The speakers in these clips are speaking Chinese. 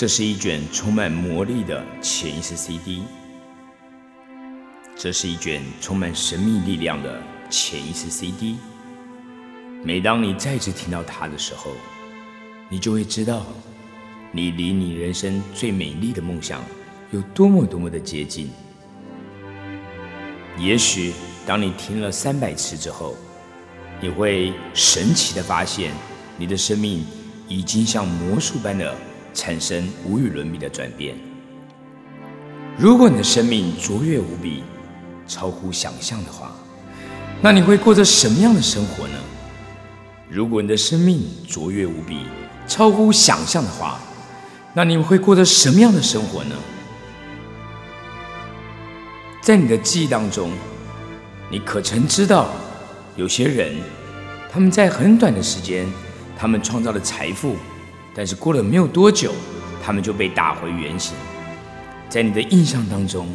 这是一卷充满魔力的潜意识 CD，这是一卷充满神秘力量的潜意识 CD。每当你再次听到它的时候，你就会知道，你离你人生最美丽的梦想有多么多么的接近。也许当你听了三百次之后，你会神奇的发现，你的生命已经像魔术般的。产生无与伦比的转变。如果你的生命卓越无比，超乎想象的话，那你会过着什么样的生活呢？如果你的生命卓越无比，超乎想象的话，那你会过着什么样的生活呢？在你的记忆当中，你可曾知道，有些人他们在很短的时间，他们创造了财富。但是过了没有多久，他们就被打回原形。在你的印象当中，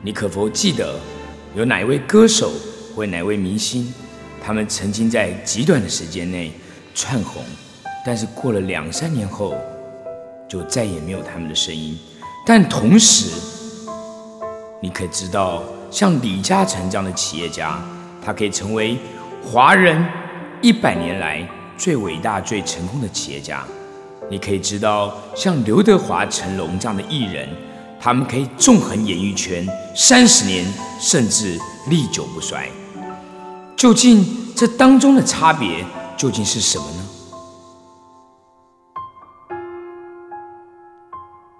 你可否记得有哪一位歌手或哪位明星，他们曾经在极短的时间内窜红，但是过了两三年后，就再也没有他们的声音。但同时，你可知道，像李嘉诚这样的企业家，他可以成为华人一百年来最伟大、最成功的企业家。你可以知道，像刘德华、成龙这样的艺人，他们可以纵横演艺圈三十年，甚至历久不衰。究竟这当中的差别究竟是什么呢？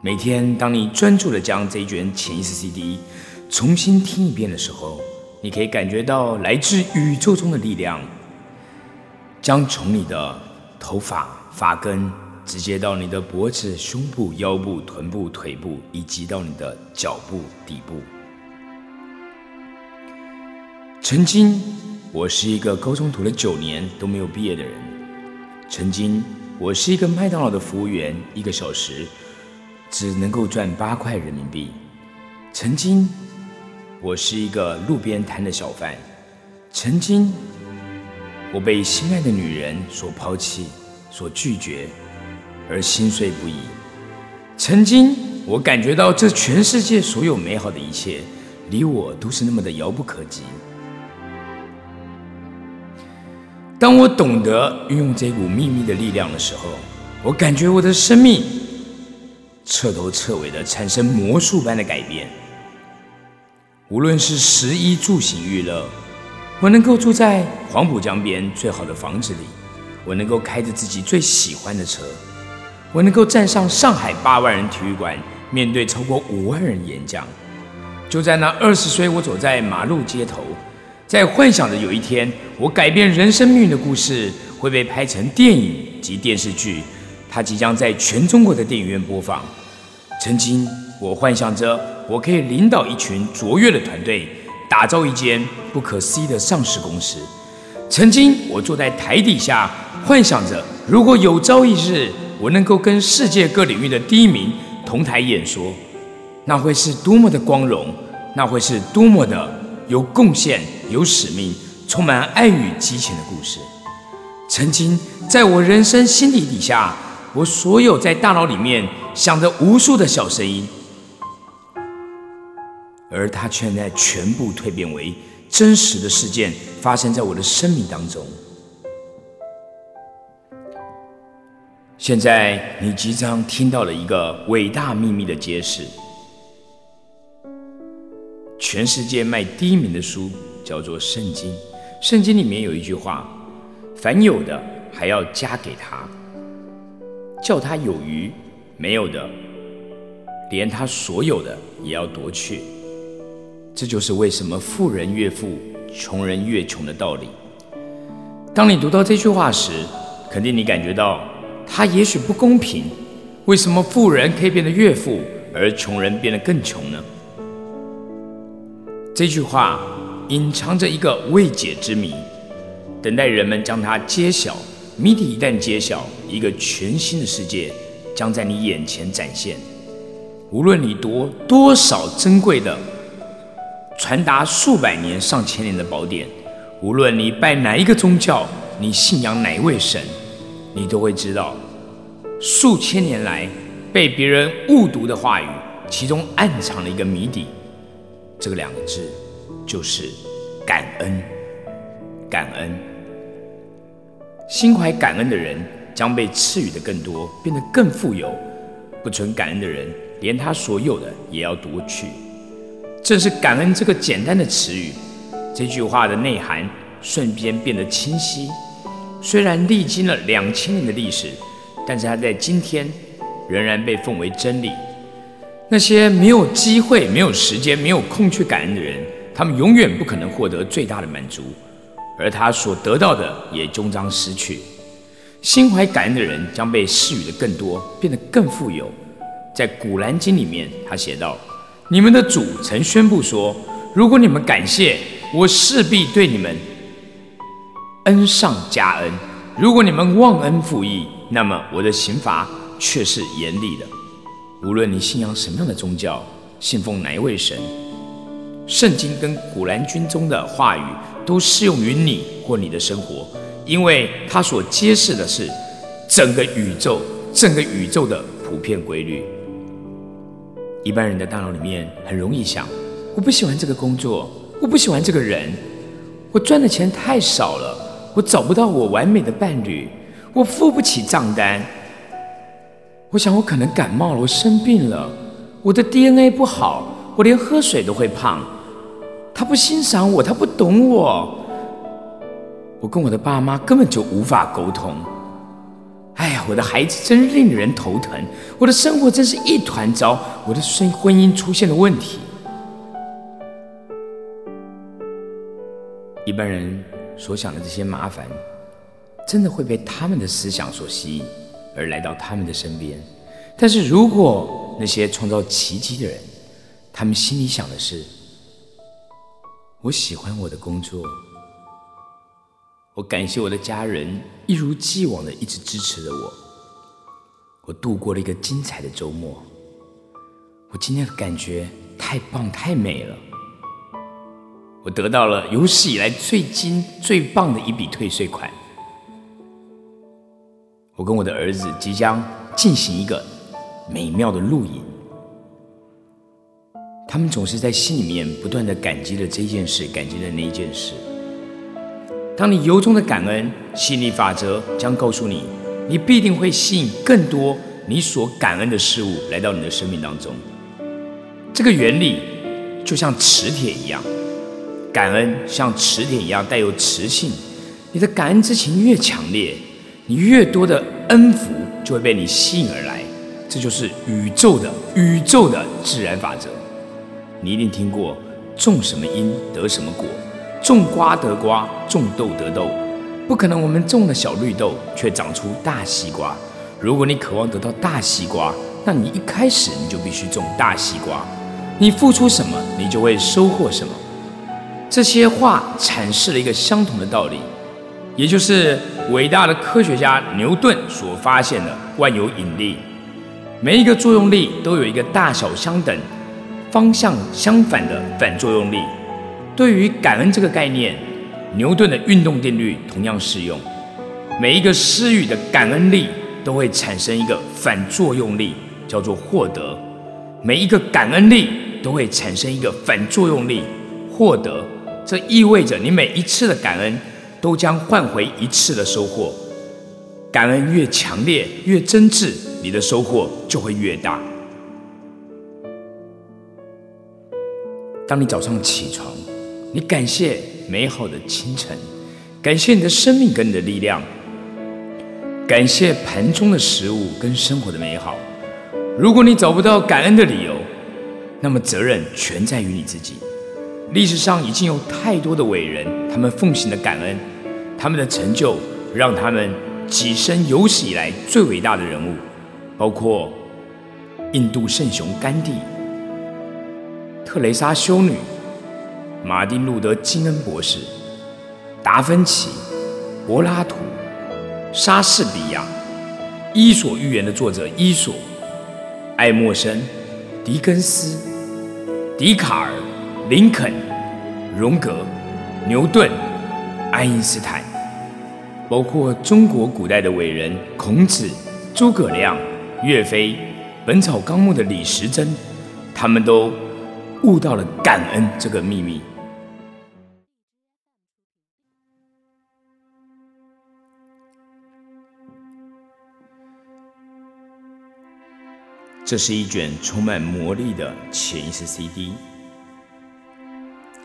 每天，当你专注的将这一卷潜意识 CD 重新听一遍的时候，你可以感觉到来自宇宙中的力量，将从你的头发发根。直接到你的脖子、胸部、腰部、臀部、腿部，以及到你的脚部底部。曾经，我是一个高中读了九年都没有毕业的人；曾经，我是一个麦当劳的服务员，一个小时只能够赚八块人民币；曾经，我是一个路边摊的小贩；曾经，我被心爱的女人所抛弃、所拒绝。而心碎不已。曾经，我感觉到这全世界所有美好的一切，离我都是那么的遥不可及。当我懂得运用这股秘密的力量的时候，我感觉我的生命彻头彻尾的产生魔术般的改变。无论是食衣住行娱乐，我能够住在黄浦江边最好的房子里，我能够开着自己最喜欢的车。我能够站上上海八万人体育馆，面对超过五万人演讲。就在那二十岁，我走在马路街头，在幻想着有一天，我改变人生命运的故事会被拍成电影及电视剧，它即将在全中国的电影院播放。曾经，我幻想着我可以领导一群卓越的团队，打造一间不可思议的上市公司。曾经，我坐在台底下，幻想着如果有朝一日。我能够跟世界各领域的第一名同台演说，那会是多么的光荣，那会是多么的有贡献、有使命、充满爱与激情的故事。曾经在我人生心底底下，我所有在大脑里面想着无数的小声音，而它却在全部蜕变为真实的事件，发生在我的生命当中。现在你即将听到了一个伟大秘密的揭示。全世界卖第一名的书叫做《圣经》，圣经里面有一句话：“凡有的还要加给他，叫他有余；没有的，连他所有的也要夺去。”这就是为什么富人越富，穷人越穷的道理。当你读到这句话时，肯定你感觉到。它也许不公平，为什么富人可以变得越富，而穷人变得更穷呢？这句话隐藏着一个未解之谜，等待人们将它揭晓。谜底一旦揭晓，一个全新的世界将在你眼前展现。无论你读多少珍贵的、传达数百年、上千年的宝典，无论你拜哪一个宗教，你信仰哪一位神。你都会知道，数千年来被别人误读的话语，其中暗藏了一个谜底。这个两个字就是感恩。感恩，心怀感恩的人将被赐予的更多，变得更富有；不存感恩的人，连他所有的也要夺去。正是感恩这个简单的词语，这句话的内涵瞬间变得清晰。虽然历经了两千年的历史，但是它在今天仍然被奉为真理。那些没有机会、没有时间、没有空去感恩的人，他们永远不可能获得最大的满足。而他所得到的也终将失去。心怀感恩的人将被赐予的更多，变得更富有。在《古兰经》里面，他写道：“你们的主曾宣布说，如果你们感谢我，势必对你们恩上加恩；如果你们忘恩负义，那么我的刑罚却是严厉的。无论你信仰什么样的宗教，信奉哪一位神，圣经跟《古兰经》中的话语。”都适用于你或你的生活，因为它所揭示的是整个宇宙、整个宇宙的普遍规律。一般人的大脑里面很容易想：我不喜欢这个工作，我不喜欢这个人，我赚的钱太少了，我找不到我完美的伴侣，我付不起账单。我想我可能感冒了，我生病了，我的 DNA 不好，我连喝水都会胖。他不欣赏我，他不懂我，我跟我的爸妈根本就无法沟通。哎呀，我的孩子真令人头疼，我的生活真是一团糟，我的婚婚姻出现了问题。一般人所想的这些麻烦，真的会被他们的思想所吸引，而来到他们的身边。但是如果那些创造奇迹的人，他们心里想的是。我喜欢我的工作，我感谢我的家人一如既往的一直支持着我。我度过了一个精彩的周末，我今天的感觉太棒太美了。我得到了有史以来最精最棒的一笔退税款。我跟我的儿子即将进行一个美妙的露营。他们总是在心里面不断的感激了这件事，感激了那件事。当你由衷的感恩，吸引力法则将告诉你，你必定会吸引更多你所感恩的事物来到你的生命当中。这个原理就像磁铁一样，感恩像磁铁一样带有磁性。你的感恩之情越强烈，你越多的恩福就会被你吸引而来。这就是宇宙的宇宙的自然法则。你一定听过“种什么因得什么果，种瓜得瓜，种豆得豆”，不可能我们种了小绿豆却长出大西瓜。如果你渴望得到大西瓜，那你一开始你就必须种大西瓜。你付出什么，你就会收获什么。这些话阐释了一个相同的道理，也就是伟大的科学家牛顿所发现的万有引力。每一个作用力都有一个大小相等。方向相反的反作用力，对于感恩这个概念，牛顿的运动定律同样适用。每一个施予的感恩力都会产生一个反作用力，叫做获得。每一个感恩力都会产生一个反作用力，获得。这意味着你每一次的感恩都将换回一次的收获。感恩越强烈、越真挚，你的收获就会越大。当你早上起床，你感谢美好的清晨，感谢你的生命跟你的力量，感谢盘中的食物跟生活的美好。如果你找不到感恩的理由，那么责任全在于你自己。历史上已经有太多的伟人，他们奉行的感恩，他们的成就让他们跻身有史以来最伟大的人物，包括印度圣雄甘地。特蕾莎修女、马丁路德金恩博士、达芬奇、柏拉图、莎士比亚、伊索寓言的作者伊索、爱默生、狄更斯、笛卡尔、林肯、荣格、牛顿、爱因斯坦，包括中国古代的伟人孔子、诸葛亮、岳飞、本草纲目的李时珍，他们都悟到了感恩这个秘密。这是一卷充满魔力的潜意识 CD，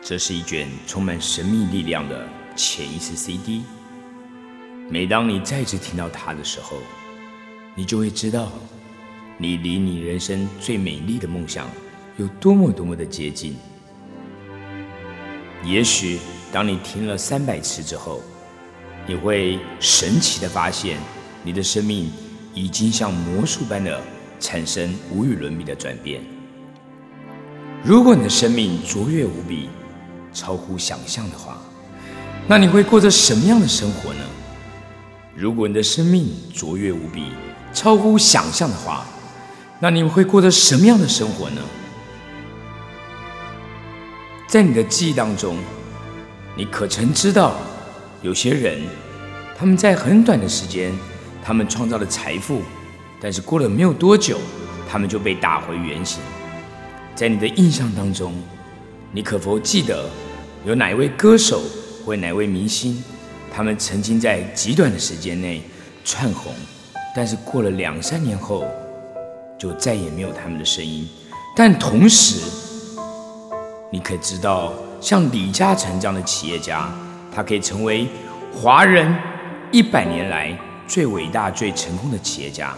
这是一卷充满神秘力量的潜意识 CD。每当你再次听到它的时候，你就会知道，你离你人生最美丽的梦想有多么多么的接近。也许当你听了三百次之后，你会神奇的发现，你的生命已经像魔术般的。产生无与伦比的转变。如果你的生命卓越无比，超乎想象的话，那你会过着什么样的生活呢？如果你的生命卓越无比，超乎想象的话，那你会过着什么样的生活呢？在你的记忆当中，你可曾知道，有些人他们在很短的时间，他们创造了财富。但是过了没有多久，他们就被打回原形。在你的印象当中，你可否记得有哪一位歌手或哪位明星，他们曾经在极短的时间内窜红，但是过了两三年后，就再也没有他们的声音？但同时，你可知道，像李嘉诚这样的企业家，他可以成为华人一百年来最伟大、最成功的企业家。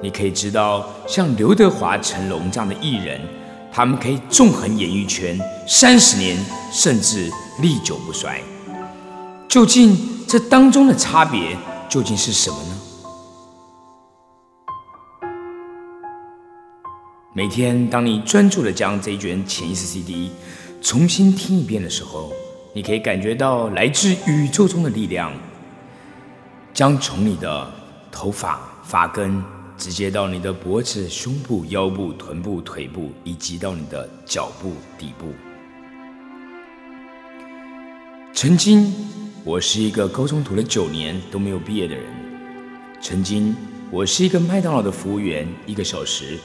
你可以知道，像刘德华、成龙这样的艺人，他们可以纵横演艺圈三十年，甚至历久不衰。究竟这当中的差别究竟是什么呢？每天，当你专注的将这一卷潜意识 CD 重新听一遍的时候，你可以感觉到来自宇宙中的力量，将从你的头发发根。直接到你的脖子、胸部、腰部、臀部、腿部，以及到你的脚部底部。曾经，我是一个高中读了九年都没有毕业的人；曾经，我是一个麦当劳的服务员，一个小时